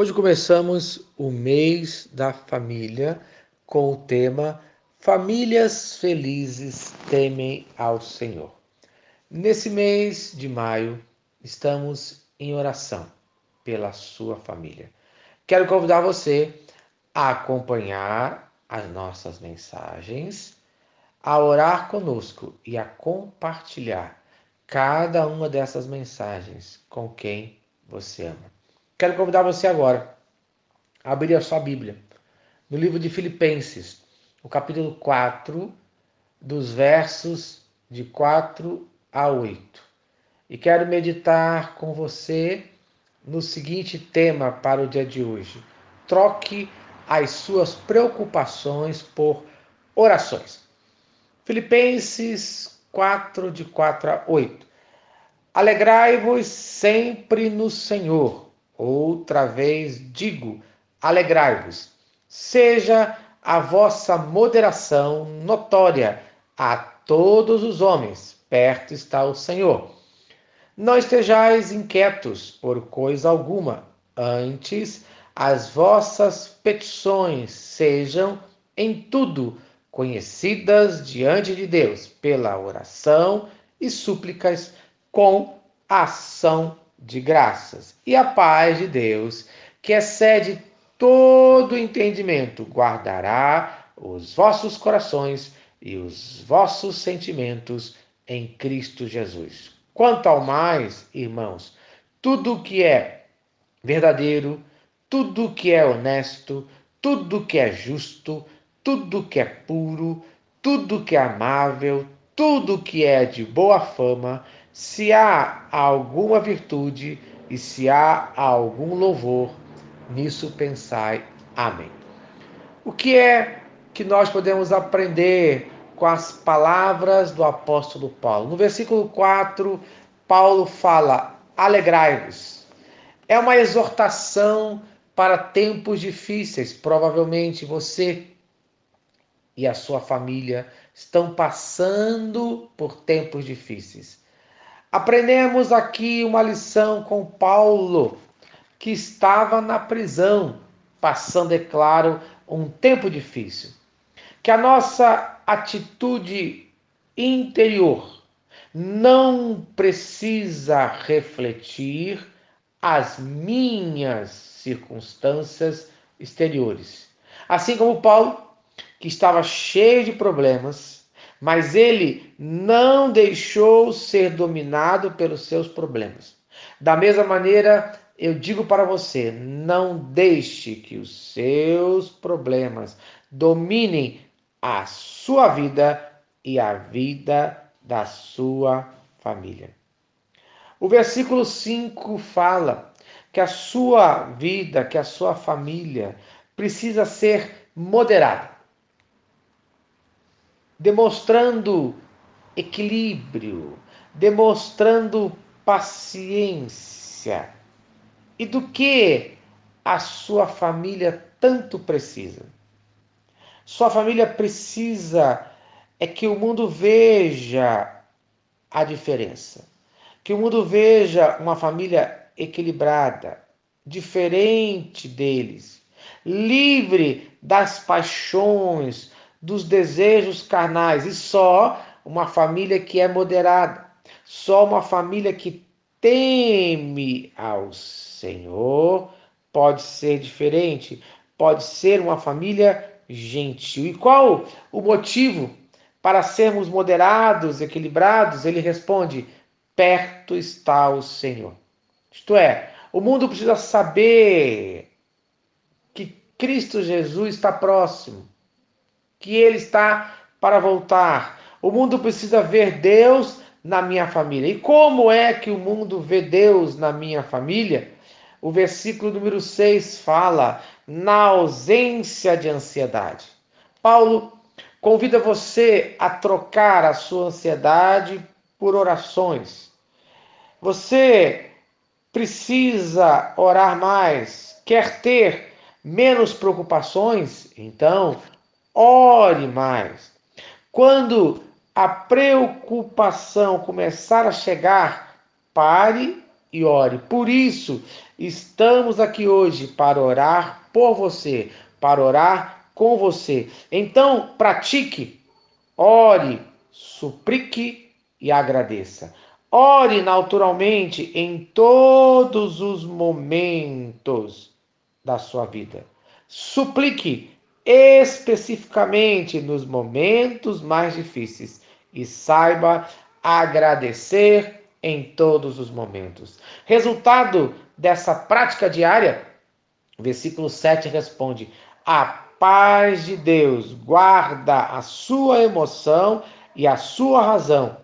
Hoje começamos o mês da família com o tema Famílias felizes temem ao Senhor. Nesse mês de maio, estamos em oração pela sua família. Quero convidar você a acompanhar as nossas mensagens, a orar conosco e a compartilhar cada uma dessas mensagens com quem você ama. Quero convidar você agora a abrir a sua Bíblia no livro de Filipenses, o capítulo 4, dos versos de 4 a 8. E quero meditar com você no seguinte tema para o dia de hoje: troque as suas preocupações por orações. Filipenses 4, de 4 a 8. Alegrai-vos sempre no Senhor. Outra vez digo: alegrai-vos. Seja a vossa moderação notória a todos os homens, perto está o Senhor. Não estejais inquietos por coisa alguma, antes as vossas petições sejam em tudo conhecidas diante de Deus pela oração e súplicas com ação de graças. E a paz de Deus, que excede todo entendimento, guardará os vossos corações e os vossos sentimentos em Cristo Jesus. Quanto ao mais, irmãos, tudo que é verdadeiro, tudo que é honesto, tudo que é justo, tudo que é puro, tudo que é amável, tudo que é de boa fama, se há alguma virtude e se há algum louvor, nisso pensai. Amém. O que é que nós podemos aprender com as palavras do apóstolo Paulo? No versículo 4, Paulo fala: alegrai-vos. É uma exortação para tempos difíceis. Provavelmente você e a sua família estão passando por tempos difíceis. Aprendemos aqui uma lição com Paulo, que estava na prisão, passando, é claro, um tempo difícil. Que a nossa atitude interior não precisa refletir as minhas circunstâncias exteriores. Assim como Paulo, que estava cheio de problemas, mas ele não deixou ser dominado pelos seus problemas. Da mesma maneira, eu digo para você: não deixe que os seus problemas dominem a sua vida e a vida da sua família. O versículo 5 fala que a sua vida, que a sua família precisa ser moderada demonstrando equilíbrio, demonstrando paciência. E do que a sua família tanto precisa? Sua família precisa é que o mundo veja a diferença. Que o mundo veja uma família equilibrada, diferente deles, livre das paixões, dos desejos carnais e só uma família que é moderada, só uma família que teme ao Senhor pode ser diferente, pode ser uma família gentil. E qual o motivo para sermos moderados, equilibrados? Ele responde: perto está o Senhor. Isto é, o mundo precisa saber que Cristo Jesus está próximo que ele está para voltar. O mundo precisa ver Deus na minha família. E como é que o mundo vê Deus na minha família? O versículo número 6 fala na ausência de ansiedade. Paulo convida você a trocar a sua ansiedade por orações. Você precisa orar mais, quer ter menos preocupações? Então, ore mais. Quando a preocupação começar a chegar, pare e ore. Por isso, estamos aqui hoje para orar por você, para orar com você. Então, pratique, ore, suplique e agradeça. Ore naturalmente em todos os momentos da sua vida. Suplique especificamente nos momentos mais difíceis e saiba agradecer em todos os momentos. Resultado dessa prática diária, versículo 7 responde: A paz de Deus guarda a sua emoção e a sua razão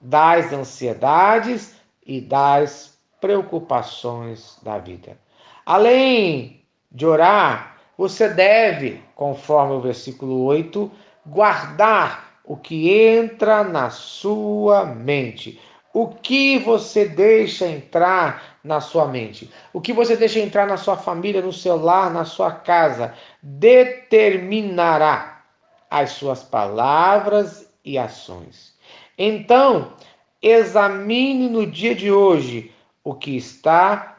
das ansiedades e das preocupações da vida. Além de orar, você deve, conforme o versículo 8, guardar o que entra na sua mente. O que você deixa entrar na sua mente? O que você deixa entrar na sua família, no seu lar, na sua casa, determinará as suas palavras e ações. Então, examine no dia de hoje o que está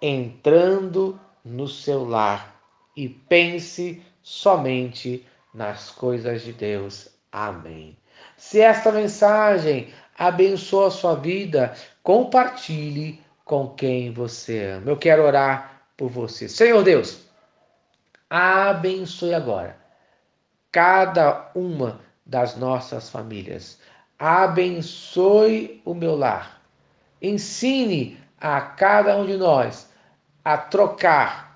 entrando no seu lar e pense somente nas coisas de Deus. Amém. Se esta mensagem abençoa a sua vida, compartilhe com quem você ama. Eu quero orar por você. Senhor Deus, abençoe agora cada uma das nossas famílias. Abençoe o meu lar. Ensine a cada um de nós a trocar